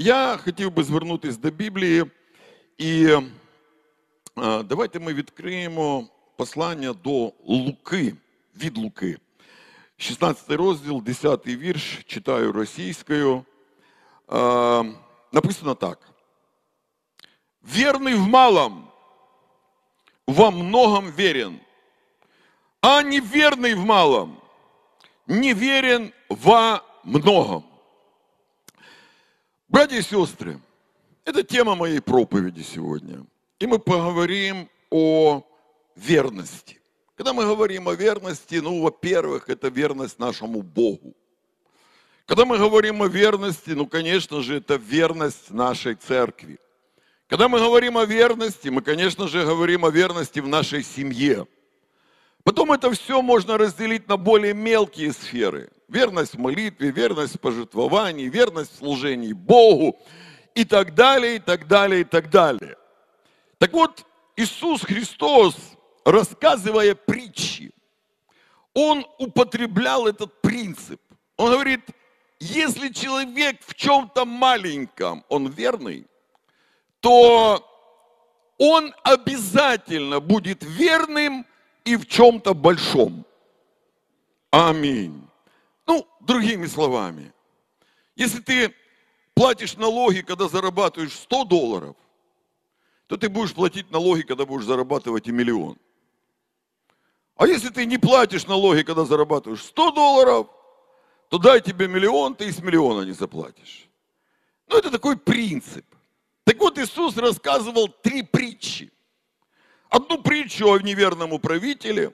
я хотів би звернутися до Біблії, і е, давайте ми відкриємо послання до Луки, від Луки. 16 розділ, 10 вірш, читаю російською. Е, написано так. Верный в малом, во многом верен, а неверный в малом, не верен во многом. Братья и сестры, это тема моей проповеди сегодня. И мы поговорим о верности. Когда мы говорим о верности, ну, во-первых, это верность нашему Богу. Когда мы говорим о верности, ну, конечно же, это верность нашей церкви. Когда мы говорим о верности, мы, конечно же, говорим о верности в нашей семье. Потом это все можно разделить на более мелкие сферы. Верность в молитве, верность в пожертвовании, верность в служении Богу и так далее, и так далее, и так далее. Так вот, Иисус Христос, рассказывая притчи, Он употреблял этот принцип. Он говорит, если человек в чем-то маленьком, он верный, то он обязательно будет верным и в чем-то большом. Аминь. Ну, другими словами, если ты платишь налоги, когда зарабатываешь 100 долларов, то ты будешь платить налоги, когда будешь зарабатывать и миллион. А если ты не платишь налоги, когда зарабатываешь 100 долларов, то дай тебе миллион, ты и с миллиона не заплатишь. Ну, это такой принцип. Так вот, Иисус рассказывал три притчи. Одну притчу о неверном управителе,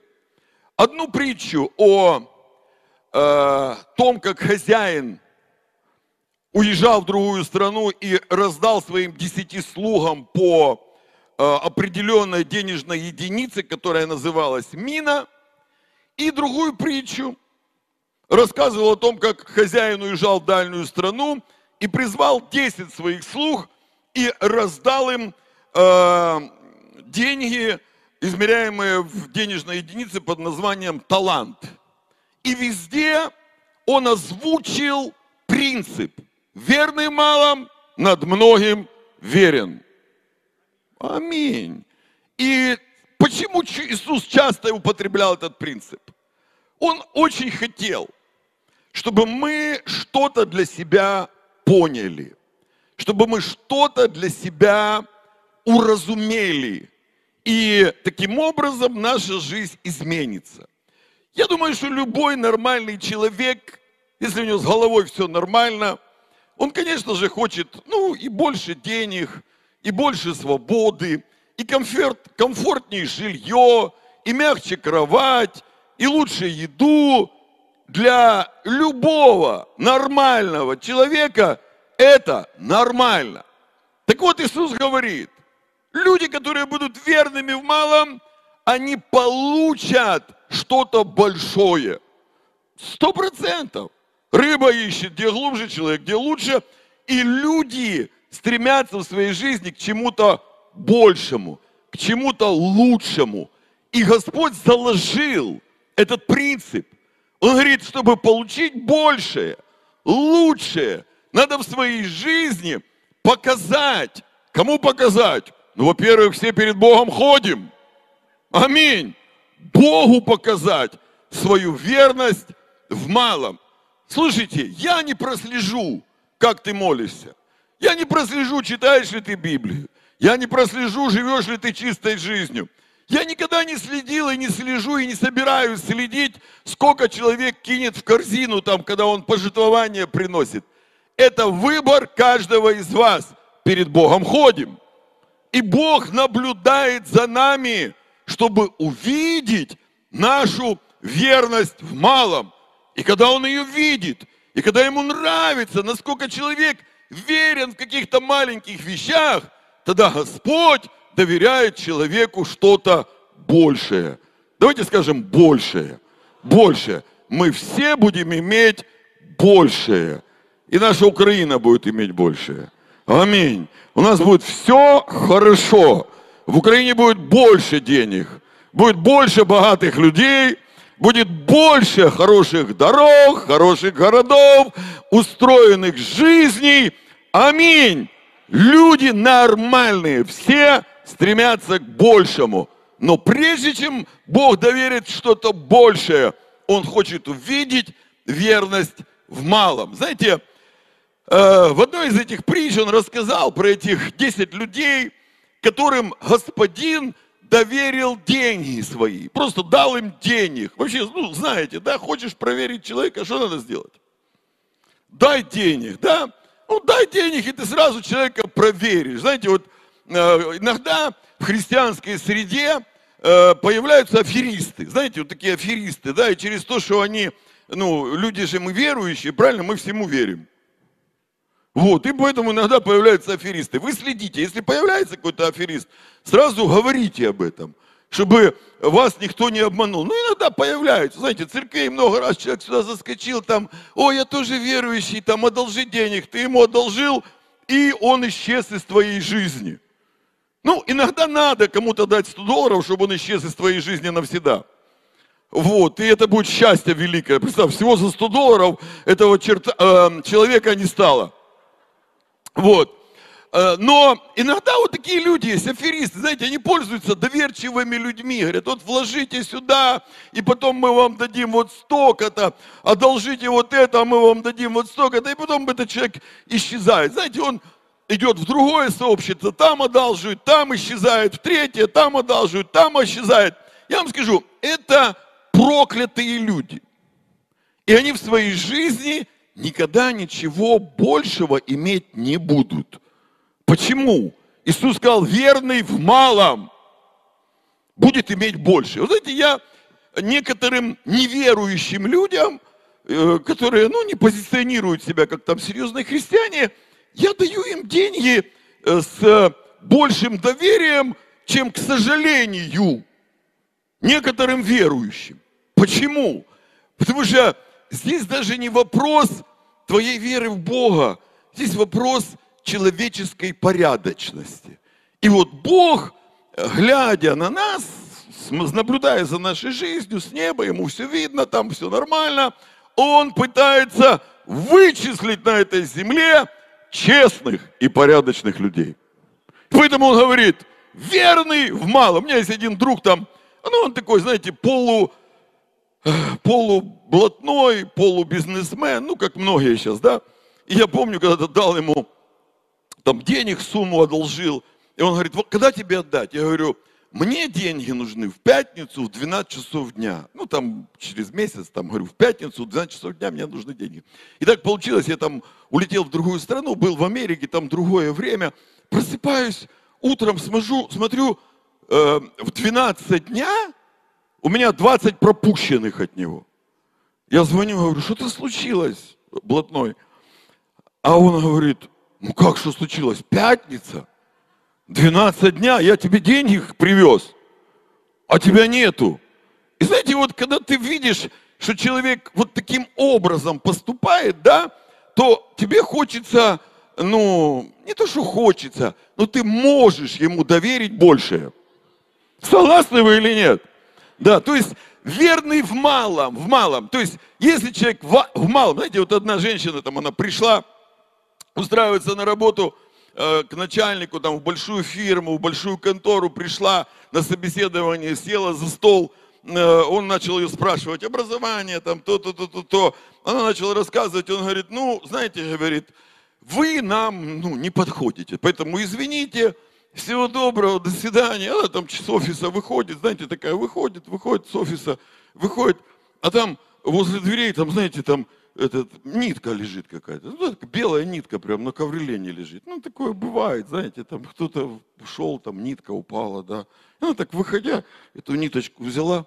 одну притчу о э, том, как хозяин уезжал в другую страну и раздал своим десяти слугам по э, определенной денежной единице, которая называлась мина, и другую притчу рассказывал о том, как хозяин уезжал в дальнюю страну и призвал 10 своих слуг – и раздал им э, деньги, измеряемые в денежной единице под названием талант. И везде он озвучил принцип «верный малом, над многим верен». Аминь. И почему Иисус часто употреблял этот принцип? Он очень хотел, чтобы мы что-то для себя поняли чтобы мы что-то для себя уразумели. И таким образом наша жизнь изменится. Я думаю, что любой нормальный человек, если у него с головой все нормально, он, конечно же, хочет, ну, и больше денег, и больше свободы, и комфорт, комфортнее жилье, и мягче кровать, и лучше еду. Для любого нормального человека это нормально. Так вот Иисус говорит, люди, которые будут верными в малом, они получат что-то большое. Сто процентов. Рыба ищет, где глубже человек, где лучше. И люди стремятся в своей жизни к чему-то большему, к чему-то лучшему. И Господь заложил этот принцип. Он говорит, чтобы получить большее, лучшее, надо в своей жизни показать. Кому показать? Ну, во-первых, все перед Богом ходим. Аминь. Богу показать свою верность в малом. Слушайте, я не прослежу, как ты молишься. Я не прослежу, читаешь ли ты Библию. Я не прослежу, живешь ли ты чистой жизнью. Я никогда не следил и не слежу и не собираюсь следить, сколько человек кинет в корзину там, когда он пожертвование приносит – это выбор каждого из вас. Перед Богом ходим. И Бог наблюдает за нами, чтобы увидеть нашу верность в малом. И когда Он ее видит, и когда Ему нравится, насколько человек верен в каких-то маленьких вещах, тогда Господь доверяет человеку что-то большее. Давайте скажем большее. Большее. Мы все будем иметь большее и наша Украина будет иметь больше. Аминь. У нас будет все хорошо. В Украине будет больше денег, будет больше богатых людей, будет больше хороших дорог, хороших городов, устроенных жизней. Аминь. Люди нормальные, все стремятся к большему. Но прежде чем Бог доверит что-то большее, Он хочет увидеть верность в малом. Знаете, в одной из этих притч Он рассказал про этих 10 людей, которым Господин доверил деньги свои, просто дал им денег. Вообще, ну, знаете, да, хочешь проверить человека, что надо сделать? Дай денег, да? Ну, дай денег, и ты сразу человека проверишь. Знаете, вот э, иногда в христианской среде э, появляются аферисты. Знаете, вот такие аферисты, да, и через то, что они, ну, люди же мы верующие, правильно, мы всему верим. Вот, и поэтому иногда появляются аферисты. Вы следите, если появляется какой-то аферист, сразу говорите об этом, чтобы вас никто не обманул. Ну, иногда появляются, знаете, церквей много раз человек сюда заскочил, там, о, я тоже верующий, там, одолжи денег, ты ему одолжил, и он исчез из твоей жизни. Ну, иногда надо кому-то дать 100 долларов, чтобы он исчез из твоей жизни навсегда. Вот, и это будет счастье великое. Представь, всего за 100 долларов этого черта, э, человека не стало. Вот. Э, но иногда вот такие люди есть, аферисты, знаете, они пользуются доверчивыми людьми, говорят, вот вложите сюда, и потом мы вам дадим вот столько-то, одолжите вот это, а мы вам дадим вот столько-то, и потом этот человек исчезает. Знаете, он идет в другое сообщество, там одалживает, там исчезает, в третье, там одалживает, там исчезает. Я вам скажу, это проклятые люди. И они в своей жизни никогда ничего большего иметь не будут. Почему? Иисус сказал, верный в малом будет иметь больше. Вы знаете, я некоторым неверующим людям, э, которые ну, не позиционируют себя как там серьезные христиане, я даю им деньги э, с большим доверием, чем, к сожалению, некоторым верующим. Почему? Потому что здесь даже не вопрос твоей веры в Бога, здесь вопрос человеческой порядочности. И вот Бог, глядя на нас, наблюдая за нашей жизнью с неба, ему все видно, там все нормально, он пытается вычислить на этой земле честных и порядочных людей. Поэтому он говорит, верный в малом. У меня есть один друг там, ну он такой, знаете, полу, полублатной, полубизнесмен, ну, как многие сейчас, да. И я помню, когда-то дал ему там денег, сумму одолжил, и он говорит, вот когда тебе отдать? Я говорю, мне деньги нужны в пятницу в 12 часов дня. Ну, там, через месяц, там, говорю, в пятницу в 12 часов дня мне нужны деньги. И так получилось, я там улетел в другую страну, был в Америке, там другое время. Просыпаюсь, утром смотрю, смотрю э, в 12 дня у меня 20 пропущенных от него. Я звоню, говорю, что-то случилось, блатной. А он говорит, ну как, что случилось? Пятница, 12 дня, я тебе деньги привез, а тебя нету. И знаете, вот когда ты видишь, что человек вот таким образом поступает, да, то тебе хочется, ну, не то, что хочется, но ты можешь ему доверить большее. Согласны вы или нет? Да, то есть верный в малом, в малом. То есть если человек в, в малом, знаете, вот одна женщина там, она пришла устраиваться на работу э, к начальнику, там, в большую фирму, в большую контору, пришла на собеседование, села за стол, э, он начал ее спрашивать, образование, там, то-то, то-то, то. Она начала рассказывать, он говорит, ну, знаете, говорит, вы нам, ну, не подходите, поэтому извините, всего доброго, до свидания. Она там с офиса выходит, знаете, такая выходит, выходит с офиса, выходит, а там возле дверей, там, знаете, там этот, нитка лежит какая-то. Ну, белая нитка прям на коврелене лежит. Ну, такое бывает, знаете, там кто-то шел, там нитка упала, да. Она так, выходя, эту ниточку взяла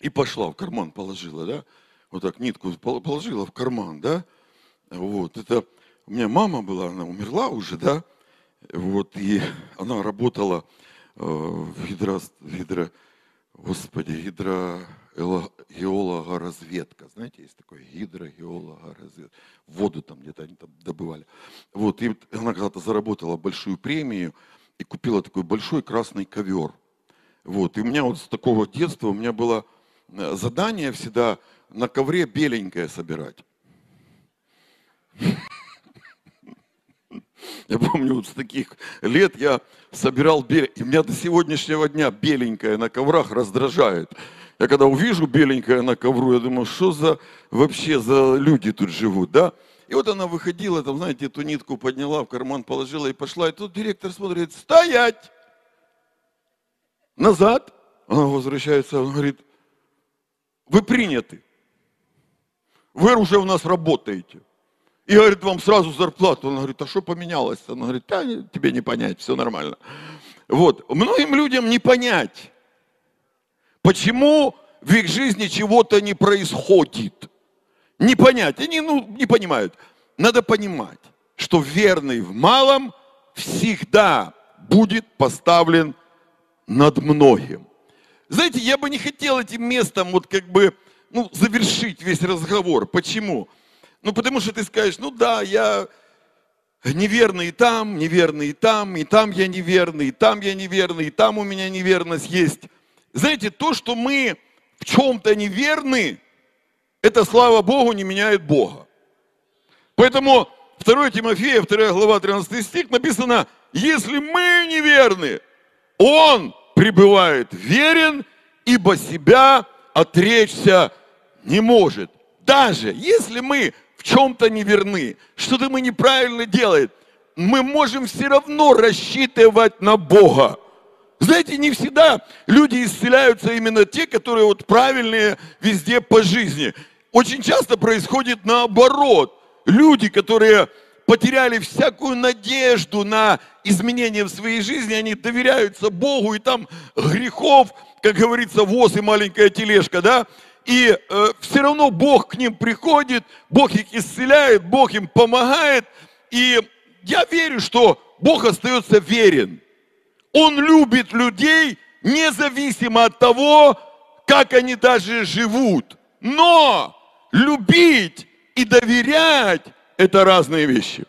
и пошла, в карман положила, да. Вот так нитку положила в карман, да. Вот, это у меня мама была, она умерла уже, да. Вот, и она работала э, в гидро, гидро, господи, гидрогеологоразведка. Знаете, есть такое гидрогеологоразведка. Воду там где-то они там добывали. Вот, и она когда-то заработала большую премию и купила такой большой красный ковер. Вот, и у меня вот с такого детства у меня было э, задание всегда на ковре беленькое собирать. Я помню, вот с таких лет я собирал беленькое. И меня до сегодняшнего дня беленькое на коврах раздражает. Я когда увижу беленькое на ковру, я думаю, что за вообще за люди тут живут, да? И вот она выходила, там, знаете, эту нитку подняла, в карман положила и пошла. И тут директор смотрит, стоять! Назад. Она возвращается, он говорит, вы приняты. Вы уже у нас работаете. И говорит, вам сразу зарплату. Он говорит, а что поменялось? Она говорит, да, тебе не понять, все нормально. Вот, многим людям не понять, почему в их жизни чего-то не происходит. Не понять, они ну, не понимают. Надо понимать, что верный в малом всегда будет поставлен над многим. Знаете, я бы не хотел этим местом вот как бы ну, завершить весь разговор. Почему? Ну, потому что ты скажешь, ну да, я неверный и там, неверный и там, и там я неверный, и там я неверный, и там у меня неверность есть. Знаете, то, что мы в чем-то неверны, это, слава Богу, не меняет Бога. Поэтому 2 Тимофея, 2 глава, 13 стих написано, если мы неверны, Он пребывает верен, ибо себя отречься не может. Даже если мы чем-то неверны, что-то мы неправильно делаем, мы можем все равно рассчитывать на Бога. Знаете, не всегда люди исцеляются именно те, которые вот правильные везде по жизни. Очень часто происходит наоборот. Люди, которые потеряли всякую надежду на изменения в своей жизни, они доверяются Богу, и там грехов, как говорится, воз и маленькая тележка, да, и э, все равно Бог к ним приходит, Бог их исцеляет, Бог им помогает, и я верю, что Бог остается верен. Он любит людей независимо от того, как они даже живут. Но любить и доверять – это разные вещи.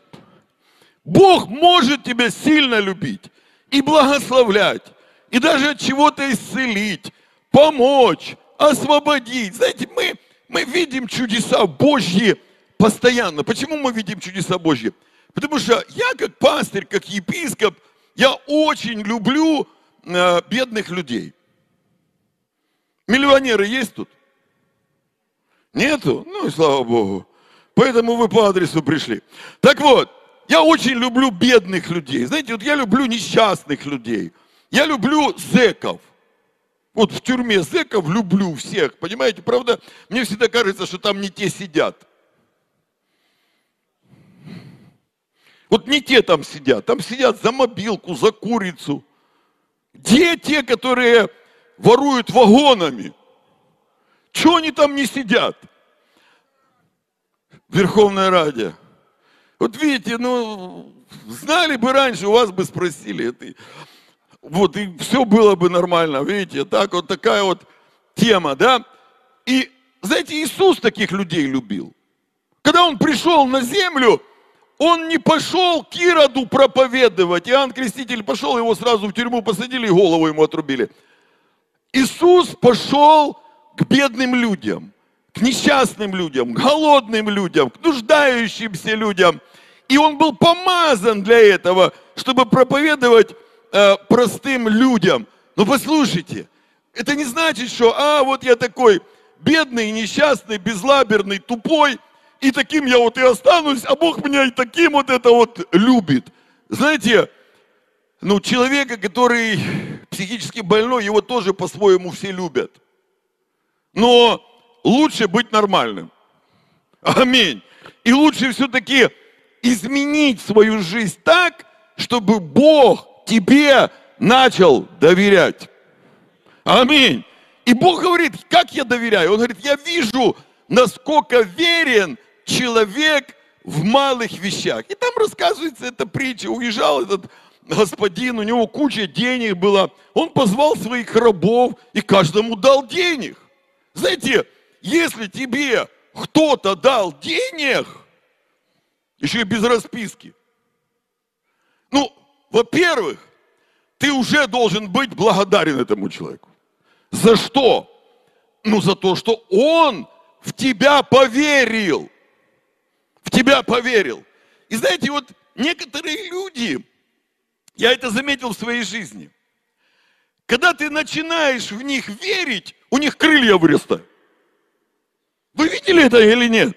Бог может тебя сильно любить и благословлять, и даже от чего-то исцелить, помочь, освободить. Знаете, мы, мы видим чудеса Божьи постоянно. Почему мы видим чудеса Божьи? Потому что я как пастырь, как епископ, я очень люблю э, бедных людей. Миллионеры есть тут? Нету? Ну и слава Богу. Поэтому вы по адресу пришли. Так вот, я очень люблю бедных людей. Знаете, вот я люблю несчастных людей. Я люблю зеков. Вот в тюрьме зеков люблю всех, понимаете? Правда, мне всегда кажется, что там не те сидят. Вот не те там сидят, там сидят за мобилку, за курицу. Где те, которые воруют вагонами? Чего они там не сидят? Верховная Раде. Вот видите, ну, знали бы раньше, у вас бы спросили. Это, вот, и все было бы нормально, видите, так вот такая вот тема, да? И, знаете, Иисус таких людей любил. Когда Он пришел на землю, Он не пошел к Ироду проповедовать. Иоанн Креститель пошел, его сразу в тюрьму посадили и голову ему отрубили. Иисус пошел к бедным людям, к несчастным людям, к голодным людям, к нуждающимся людям – и он был помазан для этого, чтобы проповедовать э, простым людям. Но послушайте, это не значит, что, а, вот я такой бедный, несчастный, безлаберный, тупой, и таким я вот и останусь, а Бог меня и таким вот это вот любит. Знаете, ну, человека, который психически больной, его тоже по-своему все любят. Но лучше быть нормальным. Аминь. И лучше все-таки изменить свою жизнь так, чтобы Бог тебе начал доверять. Аминь. И Бог говорит, как я доверяю? Он говорит, я вижу, насколько верен человек в малых вещах. И там рассказывается эта притча. Уезжал этот господин, у него куча денег было. Он позвал своих рабов и каждому дал денег. Знаете, если тебе кто-то дал денег, еще и без расписки. Ну, во-первых, ты уже должен быть благодарен этому человеку. За что? Ну, за то, что он в тебя поверил. В тебя поверил. И знаете, вот некоторые люди, я это заметил в своей жизни, когда ты начинаешь в них верить, у них крылья вырастают. Вы видели это или нет?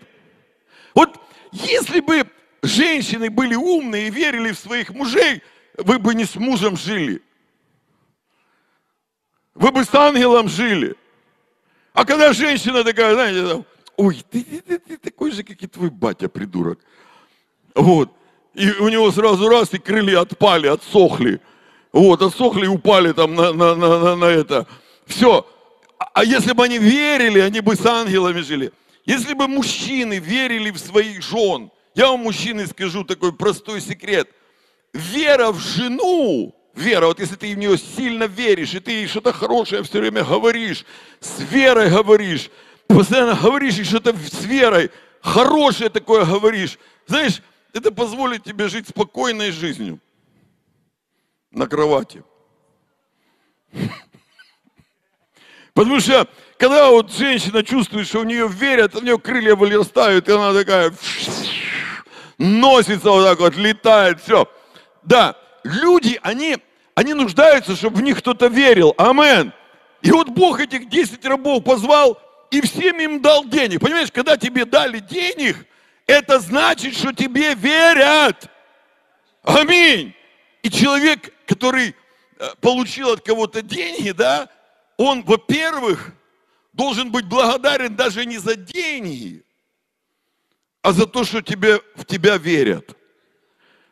Вот если бы женщины были умные и верили в своих мужей, вы бы не с мужем жили. Вы бы с ангелом жили. А когда женщина такая, знаете, там, ой, ты, ты, ты, ты такой же, как и твой батя, придурок. Вот. И у него сразу раз, и крылья отпали, отсохли. Вот, отсохли и упали там на, на, на, на, на это. Все. А если бы они верили, они бы с ангелами жили. Если бы мужчины верили в своих жен, я вам, мужчины, скажу такой простой секрет. Вера в жену, вера, вот если ты в нее сильно веришь, и ты ей что-то хорошее все время говоришь, с верой говоришь, постоянно говоришь и что-то с верой, хорошее такое говоришь, знаешь, это позволит тебе жить спокойной жизнью на кровати. Потому что, когда вот женщина чувствует, что в нее верят, у нее крылья вырастают, и она такая носится вот так вот, летает, все. Да, люди, они, они нуждаются, чтобы в них кто-то верил. Амен. И вот Бог этих 10 рабов позвал и всем им дал денег. Понимаешь, когда тебе дали денег, это значит, что тебе верят. Аминь. И человек, который э, получил от кого-то деньги, да, он, во-первых, должен быть благодарен даже не за деньги, а за то, что тебе, в тебя верят.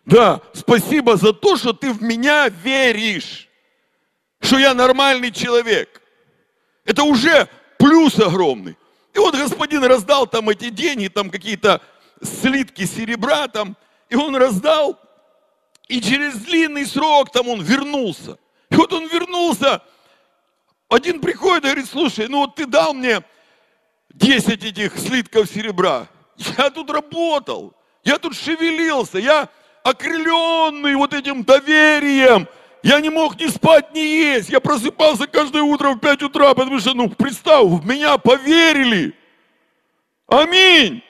Да, спасибо за то, что ты в меня веришь, что я нормальный человек. Это уже плюс огромный. И вот господин раздал там эти деньги, там какие-то слитки серебра там, и он раздал, и через длинный срок там он вернулся. И вот он вернулся, один приходит и говорит, слушай, ну вот ты дал мне 10 этих слитков серебра. Я тут работал, я тут шевелился, я окрыленный вот этим доверием. Я не мог ни спать, ни есть. Я просыпался каждое утро в 5 утра, потому что, ну, представь, в меня поверили. Аминь.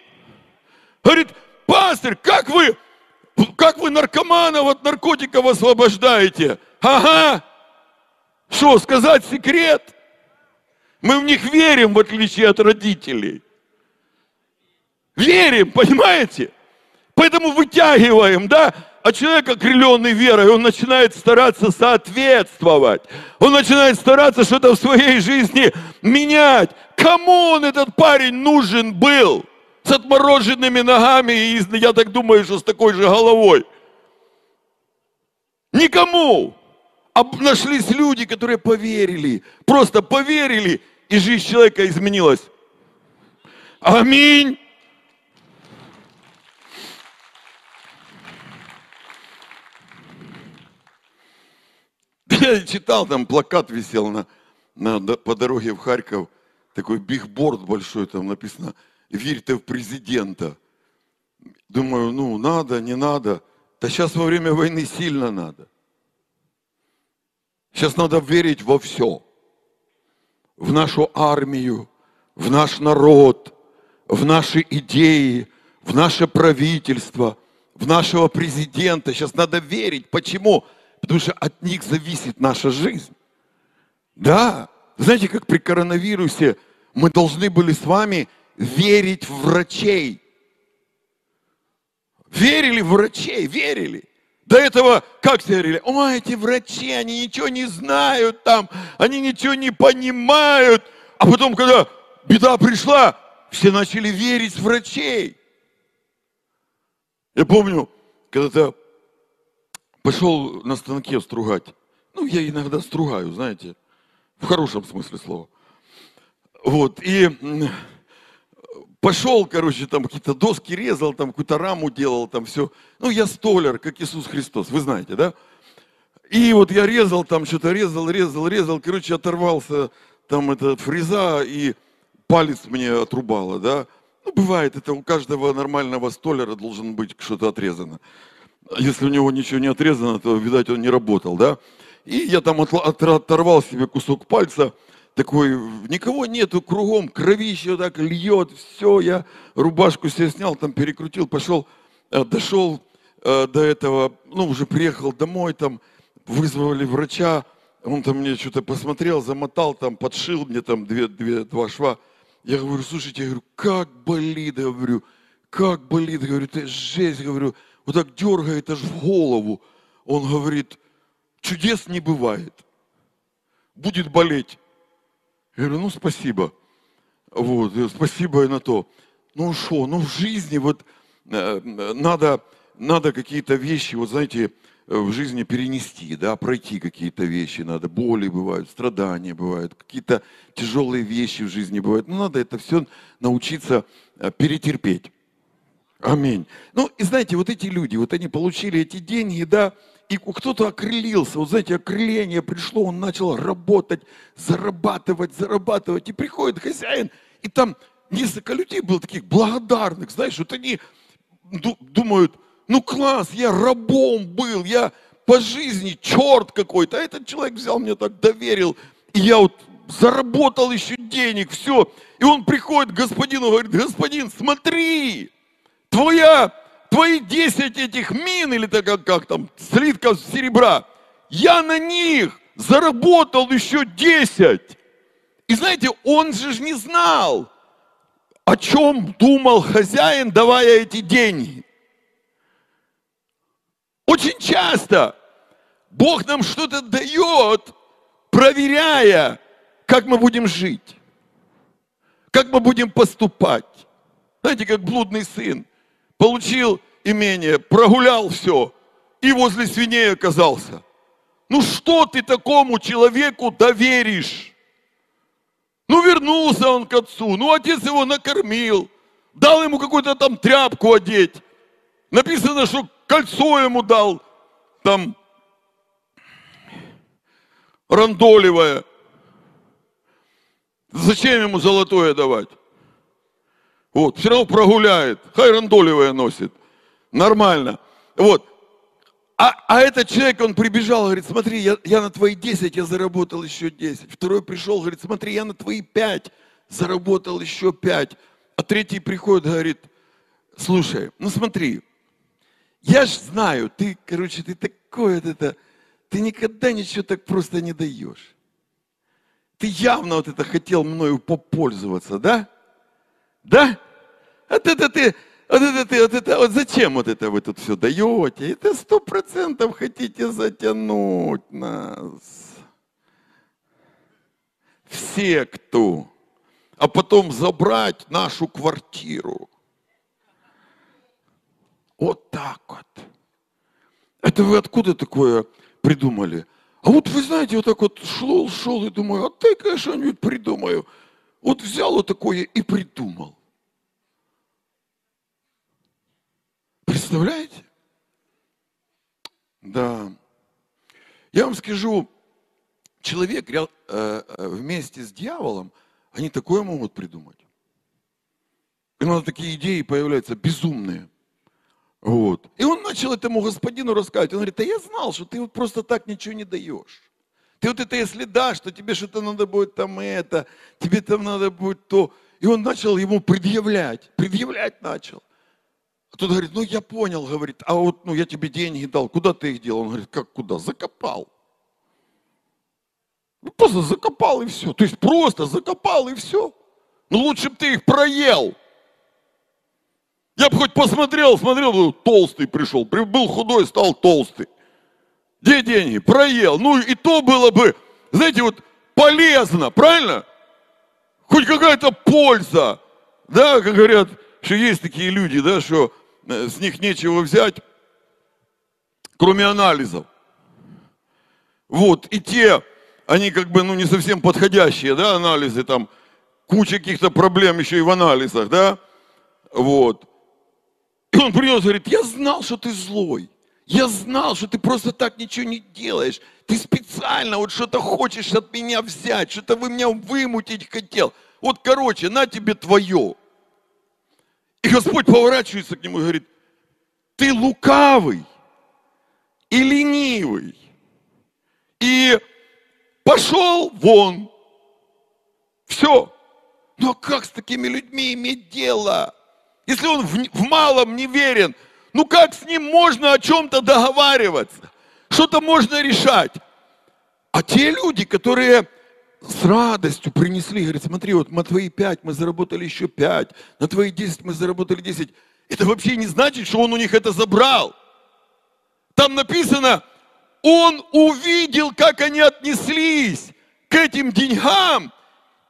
Говорит, пастор, как вы, как вы наркоманов от наркотиков освобождаете? Ага, что, сказать секрет? Мы в них верим, в отличие от родителей. Верим, понимаете? Поэтому вытягиваем, да? А человек, окрыленный верой, он начинает стараться соответствовать. Он начинает стараться что-то в своей жизни менять. Кому он, этот парень, нужен был? С отмороженными ногами и, я так думаю, что с такой же головой. Никому. А нашлись люди, которые поверили, просто поверили, и жизнь человека изменилась. Аминь. Я читал, там плакат висел на, на, по дороге в Харьков, такой бигборд большой, там написано «Верь ты в президента». Думаю, ну, надо, не надо. Да сейчас во время войны сильно надо. Сейчас надо верить во все. В нашу армию, в наш народ, в наши идеи, в наше правительство, в нашего президента. Сейчас надо верить. Почему? Потому что от них зависит наша жизнь. Да, знаете, как при коронавирусе мы должны были с вами верить в врачей. Верили в врачей, верили. До этого, как все говорили, ой, эти врачи, они ничего не знают там, они ничего не понимают. А потом, когда беда пришла, все начали верить в врачей. Я помню, когда-то пошел на станке стругать. Ну, я иногда стругаю, знаете, в хорошем смысле слова. Вот, и пошел, короче, там какие-то доски резал, там какую-то раму делал, там все. Ну, я столяр, как Иисус Христос, вы знаете, да? И вот я резал там, что-то резал, резал, резал, короче, оторвался там эта фреза, и палец мне отрубало, да? Ну, бывает, это у каждого нормального столяра должен быть что-то отрезано. Если у него ничего не отрезано, то, видать, он не работал, да? И я там оторвал себе кусок пальца, такой, никого нету кругом, кровище так льет, все, я рубашку себе снял, там перекрутил, пошел, э, дошел э, до этого, ну, уже приехал домой, там, вызвали врача, он там мне что-то посмотрел, замотал, там, подшил мне там две, две, два шва. Я говорю, слушайте, я говорю, как болит, говорю, как болит, говорю, это жесть, говорю, вот так дергает аж в голову. Он говорит, чудес не бывает, будет болеть. Я говорю, ну спасибо. Вот, спасибо и на то. Ну что, ну в жизни вот э, надо, надо какие-то вещи, вот знаете, в жизни перенести, да, пройти какие-то вещи надо. Боли бывают, страдания бывают, какие-то тяжелые вещи в жизни бывают. Ну, надо это все научиться э, перетерпеть. Аминь. Ну, и знаете, вот эти люди, вот они получили эти деньги, да, и кто-то окрылился, вот знаете, окрыление пришло, он начал работать, зарабатывать, зарабатывать, и приходит хозяин, и там несколько людей было таких благодарных, знаешь, вот они думают, ну класс, я рабом был, я по жизни черт какой-то. А этот человек взял, мне так доверил, и я вот заработал еще денег, все. И он приходит к господину, говорит, господин, смотри, твоя, твои 10 этих мин, или так как, как там, слитков серебра, я на них заработал еще 10. И знаете, он же не знал, о чем думал хозяин, давая эти деньги. Очень часто Бог нам что-то дает, проверяя, как мы будем жить, как мы будем поступать. Знаете, как блудный сын получил имение, прогулял все и возле свиней оказался. Ну что ты такому человеку доверишь? Ну вернулся он к отцу, ну отец его накормил, дал ему какую-то там тряпку одеть. Написано, что кольцо ему дал, там, рандолевое. Зачем ему золотое давать? Вот, все равно прогуляет, хай рандолевое носит. Нормально. Вот. А, а этот человек, он прибежал, говорит, смотри, я, я на твои 10, я заработал еще 10. Второй пришел, говорит, смотри, я на твои 5, заработал еще 5. А третий приходит, говорит, слушай, ну смотри, я ж знаю, ты, короче, ты такой вот это, ты никогда ничего так просто не даешь. Ты явно вот это хотел мною попользоваться, да? Да? Вот это ты, вот это ты, вот это, вот зачем вот это вы тут все даете? Это сто процентов хотите затянуть нас. Все, кто. А потом забрать нашу квартиру. Вот так вот. Это вы откуда такое придумали? А вот вы знаете, вот так вот шел, шел и думаю, а ты, конечно, что-нибудь придумаю. Вот взял вот такое и придумал. Представляете? Да. Я вам скажу, человек э, э, вместе с дьяволом, они такое могут придумать. И у такие идеи появляются безумные. Вот. И он начал этому господину рассказывать. Он говорит, а я знал, что ты вот просто так ничего не даешь. Ты вот это если дашь, что тебе что-то надо будет там это, тебе там надо будет то. И он начал ему предъявлять, предъявлять начал. А тот говорит, ну я понял, говорит, а вот ну я тебе деньги дал, куда ты их делал? Он говорит, как куда? Закопал. Ну, просто закопал и все. То есть просто закопал и все. Ну лучше бы ты их проел. Я бы хоть посмотрел, смотрел, был толстый пришел. Был худой, стал толстый. Где деньги? Проел. Ну и то было бы, знаете, вот полезно, правильно? Хоть какая-то польза. Да, как говорят, что есть такие люди, да, что э, с них нечего взять, кроме анализов. Вот, и те, они как бы, ну, не совсем подходящие, да, анализы, там, куча каких-то проблем еще и в анализах, да, вот. И он принес, говорит, я знал, что ты злой. Я знал, что ты просто так ничего не делаешь. Ты специально вот что-то хочешь от меня взять, что-то вы меня вымутить хотел. Вот, короче, на тебе твое. И Господь поворачивается к нему и говорит, ты лукавый и ленивый. И пошел вон. Все. Но как с такими людьми иметь дело? Если он в, в малом не верен, Ну как с ним можно о чем-то договариваться? Что-то можно решать. А те люди, которые с радостью принесли, говорят, смотри, вот на твои пять мы заработали еще пять, на твои десять мы заработали десять. Это вообще не значит, что он у них это забрал. Там написано, он увидел, как они отнеслись к этим деньгам,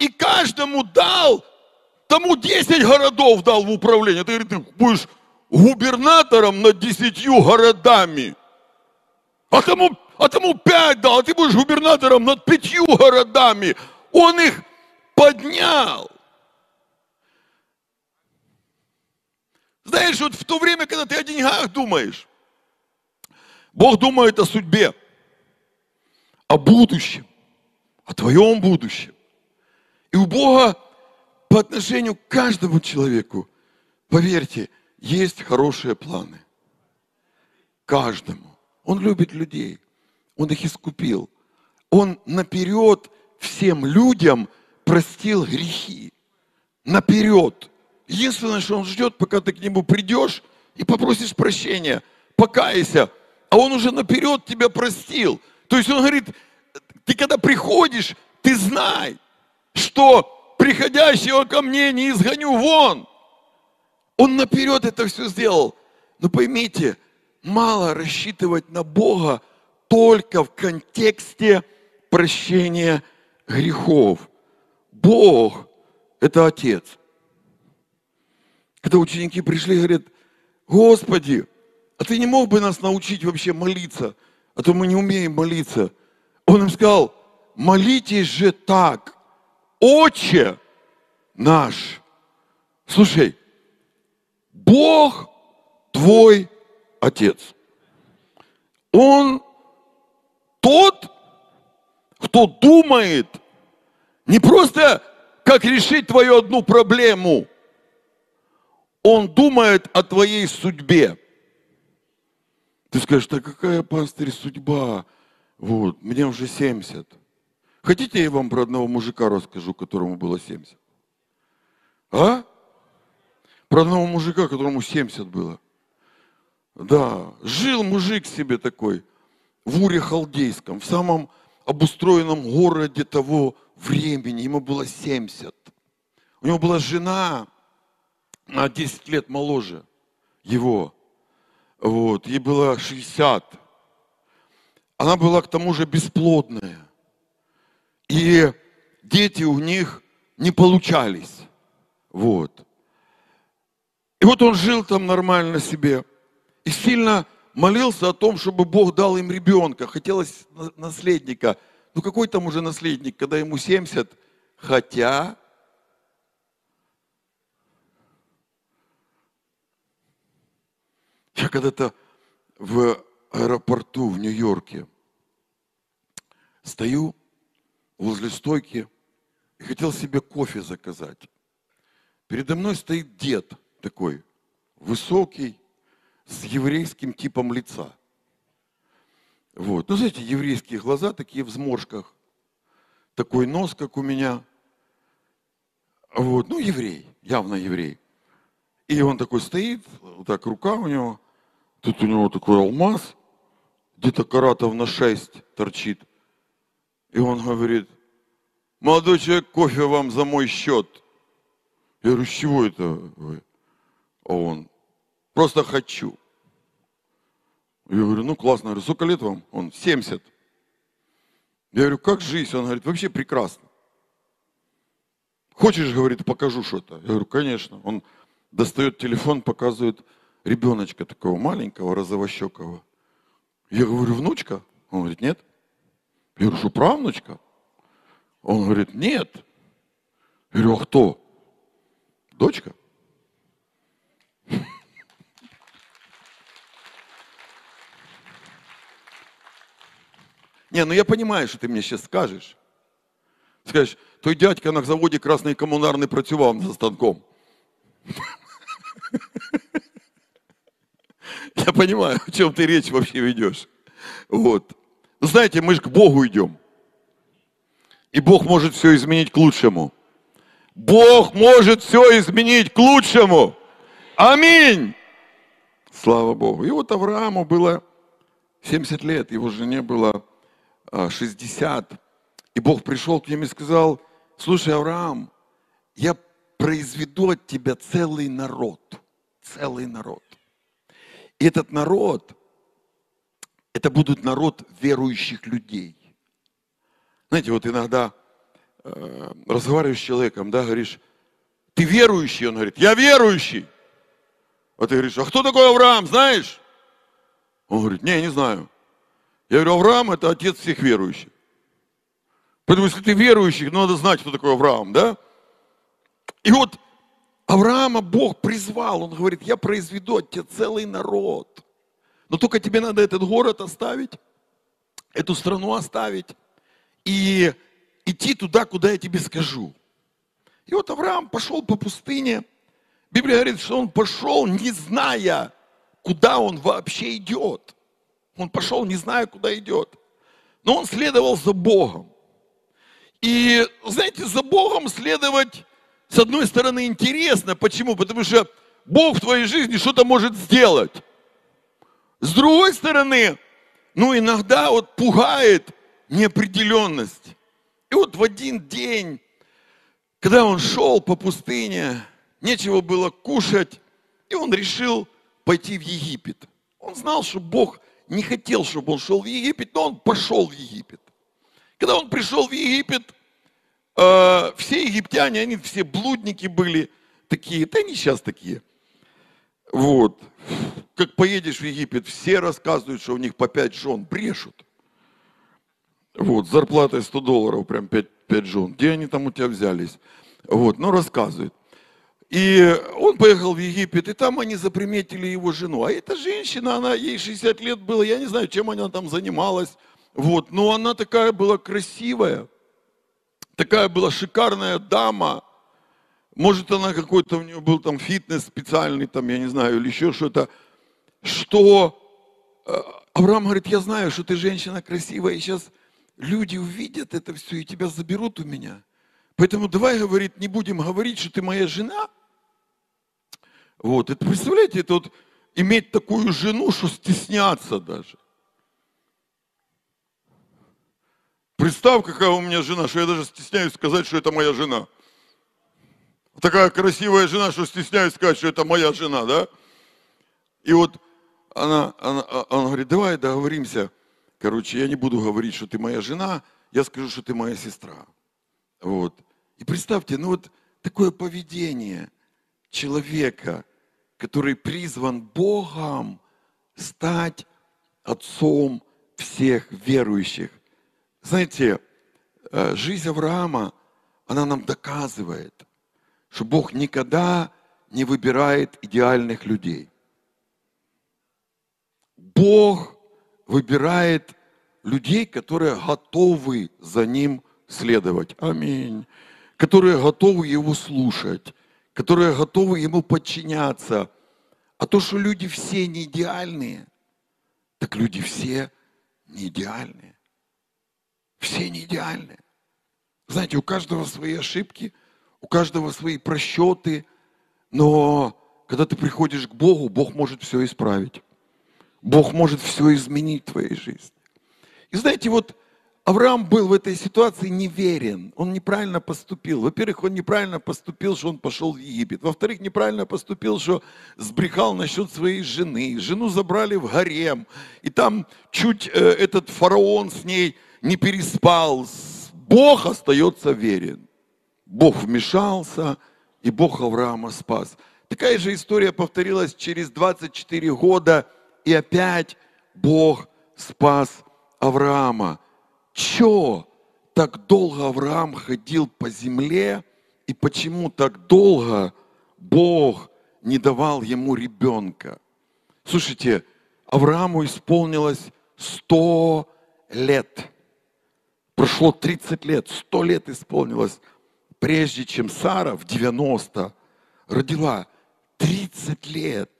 и каждому дал, тому 10 городов дал в управление. Ты, говорит, ты будешь губернатором над десятью городами. А тому, а тому пять дал, а ты будешь губернатором над пятью городами. Он их поднял. Знаешь, вот в то время, когда ты о деньгах думаешь, Бог думает о судьбе, о будущем, о твоем будущем. И у Бога по отношению к каждому человеку, поверьте, есть хорошие планы. Каждому. Он любит людей. Он их искупил. Он наперед всем людям простил грехи. Наперед. Единственное, что он ждет, пока ты к нему придешь и попросишь прощения, покайся, а он уже наперед тебя простил. То есть он говорит, ты когда приходишь, ты знай, что приходящего ко мне не изгоню вон. Он наперед это все сделал. Но поймите, мало рассчитывать на Бога только в контексте прощения грехов. Бог – это Отец. Когда ученики пришли, говорят, Господи, а ты не мог бы нас научить вообще молиться, а то мы не умеем молиться. Он им сказал, молитесь же так, Отче наш. Слушай, Бог твой Отец. Он тот, кто думает не просто, как решить твою одну проблему, он думает о твоей судьбе. Ты скажешь, да какая, пастырь, судьба? Вот, мне уже 70. Хотите, я вам про одного мужика расскажу, которому было 70? А? Про одного мужика, которому 70 было. Да, жил мужик себе такой в Уре Халдейском, в самом обустроенном городе того времени. Ему было 70. У него была жена на 10 лет моложе его. Вот, ей было 60. Она была к тому же бесплодная. И дети у них не получались. Вот. И вот он жил там нормально себе. И сильно молился о том, чтобы Бог дал им ребенка. Хотелось наследника. Ну какой там уже наследник, когда ему 70? Хотя Я когда-то в аэропорту в Нью-Йорке стою возле стойки и хотел себе кофе заказать. Передо мной стоит дед такой, высокий, с еврейским типом лица. Вот. Ну, знаете, еврейские глаза такие в зморшках. Такой нос, как у меня. Вот. Ну, еврей, явно еврей. И он такой стоит, вот так рука у него, Тут у него такой алмаз, где-то каратов на 6 торчит. И он говорит, молодой человек, кофе вам за мой счет. Я говорю, с чего это? А он, просто хочу. Я говорю, ну классно. Я говорю, сколько лет вам? Он, 70. Я говорю, как жизнь? Он говорит, вообще прекрасно. Хочешь, говорит, покажу что-то? Я говорю, конечно. Он достает телефон, показывает ребеночка такого маленького, розовощекого. Я говорю, внучка? Он говорит, нет. Я говорю, что правнучка? Он говорит, нет. Я говорю, а кто? Дочка? Не, ну я понимаю, что ты мне сейчас скажешь. Скажешь, той дядька на заводі красний комунарний працював за станком. Я понимаю, о чем ты речь вообще ведешь. Вот. Но знаете, мы же к Богу идем. И Бог может все изменить к лучшему. Бог может все изменить к лучшему. Аминь. Слава Богу. И вот Аврааму было 70 лет, его жене было 60. А, и Бог пришел к ним и сказал, слушай, Авраам, я произведу от тебя целый народ. Целый народ. И этот народ, это будут народ верующих людей. Знаете, вот иногда э, разговариваешь с человеком, да, говоришь, ты верующий? Он говорит, я верующий. А ты говоришь, а кто такой Авраам, знаешь? Он говорит, не, не знаю. Я говорю, Авраам это отец всех верующих. Поэтому если ты верующий, ну, надо знать, кто такой Авраам, да? И вот Авраама Бог призвал, он говорит, я произведу от тебя целый народ. Но только тебе надо этот город оставить, эту страну оставить и идти туда, куда я тебе скажу. И вот Авраам пошел по пустыне, Библия говорит, что он пошел, не зная, куда он вообще идет. Он пошел, не зная, куда идет. Но он следовал за Богом. И, знаете, за Богом следовать, с одной стороны, интересно. Почему? Потому что Бог в твоей жизни что-то может сделать. С другой стороны, ну, иногда вот пугает неопределенность. И вот в один день, когда он шел по пустыне, нечего было кушать, и он решил пойти в Египет. Он знал, что Бог не хотел, чтобы он шел в Египет, но он пошел в Египет. Когда он пришел в Египет, э, все египтяне, они все блудники были такие, да они сейчас такие. Вот. Как поедешь в Египет, все рассказывают, что у них по пять жен брешут. Вот, зарплатой 100 долларов, прям 5, 5 жен. Где они там у тебя взялись? Вот, ну рассказывают. И он поехал в Египет, и там они заприметили его жену. А эта женщина, она, ей 60 лет было, я не знаю, чем она там занималась. Вот, но она такая была красивая, такая была шикарная дама. Может, она какой-то, у нее был там фитнес специальный, там, я не знаю, или еще что-то. Что э, Авраам говорит, я знаю, что ты женщина красивая, и сейчас люди увидят это все и тебя заберут у меня. Поэтому давай, говорит, не будем говорить, что ты моя жена, вот, это представляете, это вот иметь такую жену, что стесняться даже. Представь, какая у меня жена, что я даже стесняюсь сказать, что это моя жена. Такая красивая жена, что стесняюсь сказать, что это моя жена, да? И вот она, она, она говорит, давай договоримся. Короче, я не буду говорить, что ты моя жена, я скажу, что ты моя сестра. Вот. И представьте, ну вот такое поведение человека, который призван Богом стать отцом всех верующих. Знаете, э, жизнь Авраама, она нам доказывает, что Бог никогда не выбирает идеальных людей. Бог выбирает людей, которые готовы за Ним следовать. Аминь. Которые готовы Его слушать которые готовы ему подчиняться. А то, что люди все не идеальные, так люди все не идеальные. Все не идеальные. Знаете, у каждого свои ошибки, у каждого свои просчеты, но когда ты приходишь к Богу, Бог может все исправить. Бог может все изменить в твоей жизни. И знаете, вот Авраам был в этой ситуации неверен, он неправильно поступил. Во-первых, он неправильно поступил, что он пошел в Египет. Во-вторых, неправильно поступил, что сбрехал насчет своей жены. Жену забрали в гарем, и там чуть э, этот фараон с ней не переспал. Бог остается верен. Бог вмешался, и Бог Авраама спас. Такая же история повторилась через 24 года, и опять Бог спас Авраама что так долго Авраам ходил по земле и почему так долго Бог не давал ему ребенка. Слушайте, Аврааму исполнилось 100 лет. Прошло 30 лет, 100 лет исполнилось, прежде чем Сара в 90 родила 30 лет.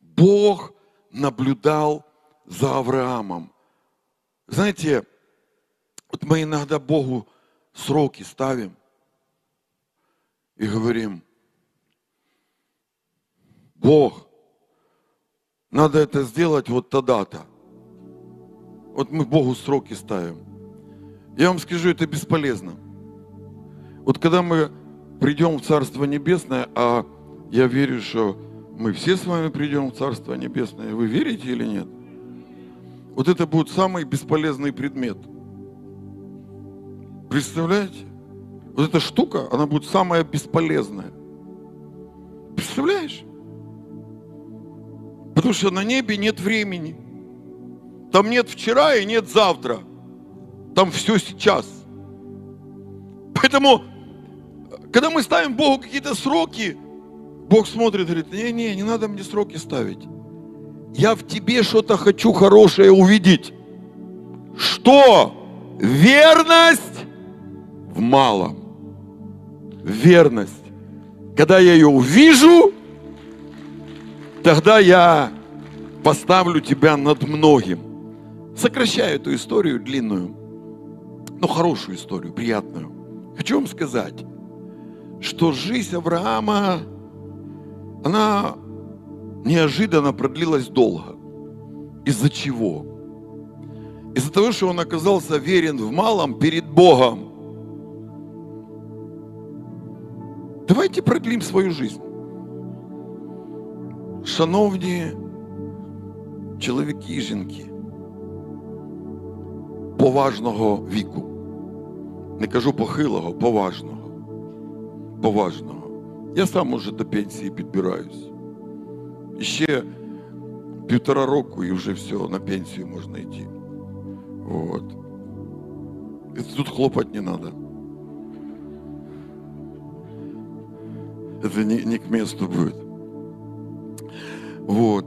Бог наблюдал за Авраамом. Знаете, вот мы иногда Богу сроки ставим и говорим, Бог, надо это сделать вот тогда-то. Вот мы Богу сроки ставим. Я вам скажу, это бесполезно. Вот когда мы придем в Царство Небесное, а я верю, что мы все с вами придем в Царство Небесное, вы верите или нет? Вот это будет самый бесполезный предмет. Представляете? Вот эта штука, она будет самая бесполезная. Представляешь? Потому что на небе нет времени. Там нет вчера и нет завтра. Там все сейчас. Поэтому, когда мы ставим Богу какие-то сроки, Бог смотрит и говорит, не-не, не надо мне сроки ставить. Я в тебе что-то хочу хорошее увидеть. Что? Верность в малом. Верность. Когда я ее увижу, тогда я поставлю тебя над многим. Сокращаю эту историю длинную, но хорошую историю, приятную. Хочу вам сказать, что жизнь Авраама, она неожиданно продлилась долго. Из-за чего? Из-за того, что он оказался верен в малом перед Богом. Давайте продлим свою жизнь. Шановні чоловіки і жінки поважного віку. Не кажу похилого, поважного. Поважного. Я сам уже до пенсії підбираюсь. І ще півтора року і вже все, на пенсію можна йти. Вот. И тут хлопать не надо. Это не, не к месту будет. Вот.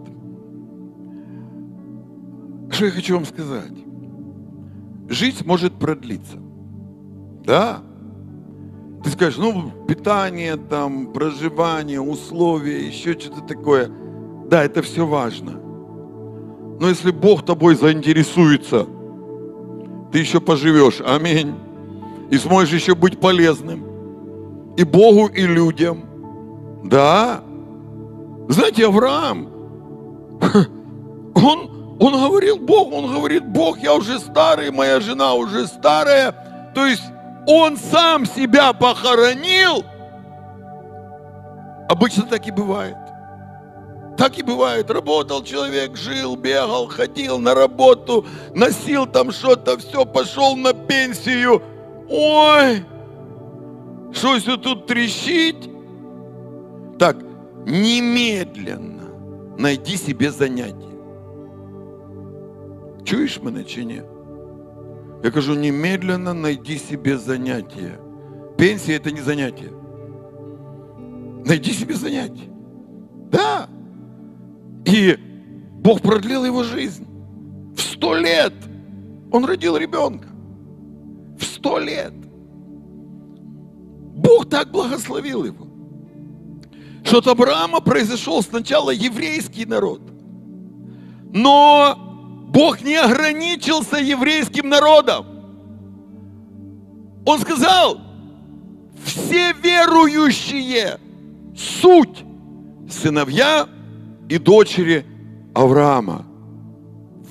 Что я хочу вам сказать? Жизнь может продлиться. Да? Ты скажешь, ну, питание, там, проживание, условия, еще что-то такое. Да, это все важно. Но если Бог тобой заинтересуется, ты еще поживешь. Аминь. И сможешь еще быть полезным. И Богу, и людям. Да. Знаете, Авраам, он, он говорил Богу, он говорит, Бог, я уже старый, моя жена уже старая. То есть он сам себя похоронил. Обычно так и бывает. Так и бывает. Работал человек, жил, бегал, ходил на работу, носил там что-то, все, пошел на пенсию. Ой, что все тут трещит? Так, немедленно найди себе занятие. Чуєш мене чи ні? Я кажу, немедленно найди себе занятие. Пенсия это не занятие. Найди себе занятие. Да. И Бог продлил его жизнь. В сто лет он родил ребенка. В сто лет. Бог так благословил его что от Авраама произошел сначала еврейский народ. Но Бог не ограничился еврейским народом. Он сказал, все верующие суть сыновья и дочери Авраама.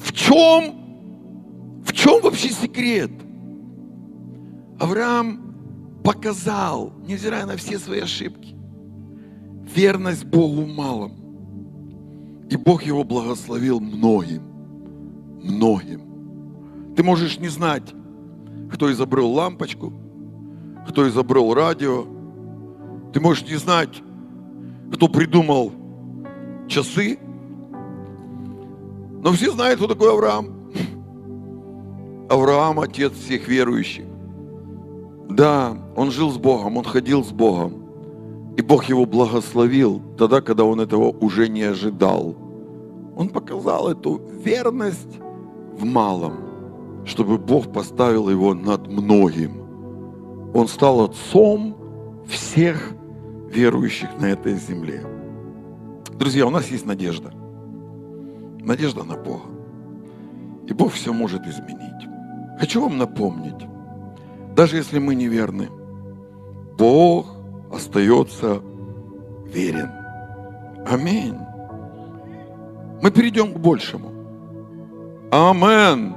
В чем, в чем вообще секрет? Авраам показал, невзирая на все свои ошибки, верность Богу малом. И Бог его благословил многим. Многим. Ты можешь не знать, кто изобрел лампочку, кто изобрел радио. Ты можешь не знать, кто придумал часы. Но все знают, кто такой Авраам. Авраам – отец всех верующих. Да, он жил с Богом, он ходил с Богом. И Бог его благословил тогда, когда он этого уже не ожидал. Он показал эту верность в малом, чтобы Бог поставил его над многим. Он стал отцом всех верующих на этой земле. Друзья, у нас есть надежда. Надежда на Бога. И Бог все может изменить. Хочу вам напомнить, даже если мы неверны, Бог остается верен. Аминь. мы перейдем к большему. Амен.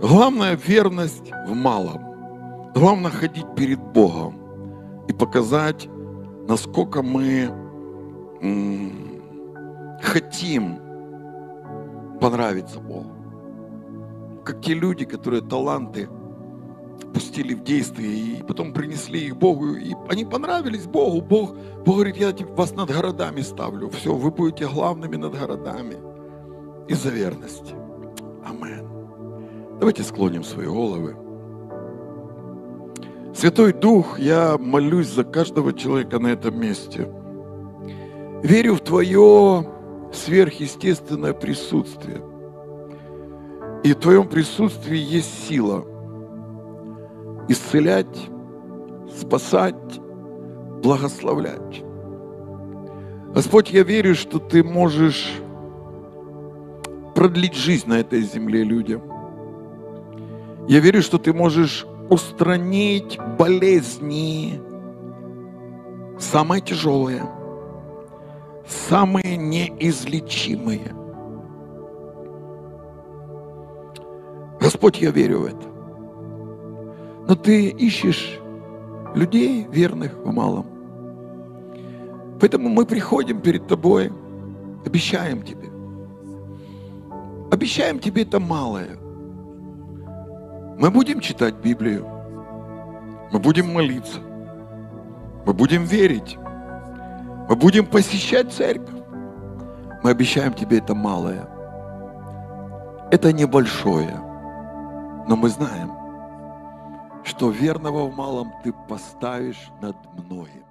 Главная верность в малом. Главное ходить перед Богом и показать, насколько мы хотим понравиться Богу. Как те люди, которые таланты пустили в действие и потом принесли их Богу, и они понравились Богу. Бог, Бог говорит, я вас над городами ставлю. Все, вы будете главными над городами из-за верности. Амен. Давайте склоним свои головы. Святой Дух, я молюсь за каждого человека на этом месте. Верю в Твое сверхъестественное присутствие. И в Твоем присутствии есть сила исцелять, спасать, благословлять. Господь, я верю, что Ты можешь продлить жизнь на этой земле людям. Я верю, что Ты можешь устранить болезни, самые тяжелые, самые неизлечимые. Господь, я верю в это. Но ты ищешь людей верных в малом. Поэтому мы приходим перед тобой, обещаем тебе. Обещаем тебе это малое – мы будем читать Библию, мы будем молиться, мы будем верить, мы будем посещать церковь. Мы обещаем тебе это малое. Это небольшое, но мы знаем, что верного в малом ты поставишь над многим.